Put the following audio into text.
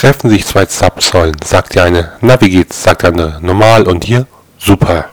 treffen sich zwei Zapfsäulen, sagt die eine. Na, wie geht's? sagt die andere. Normal und hier? Super.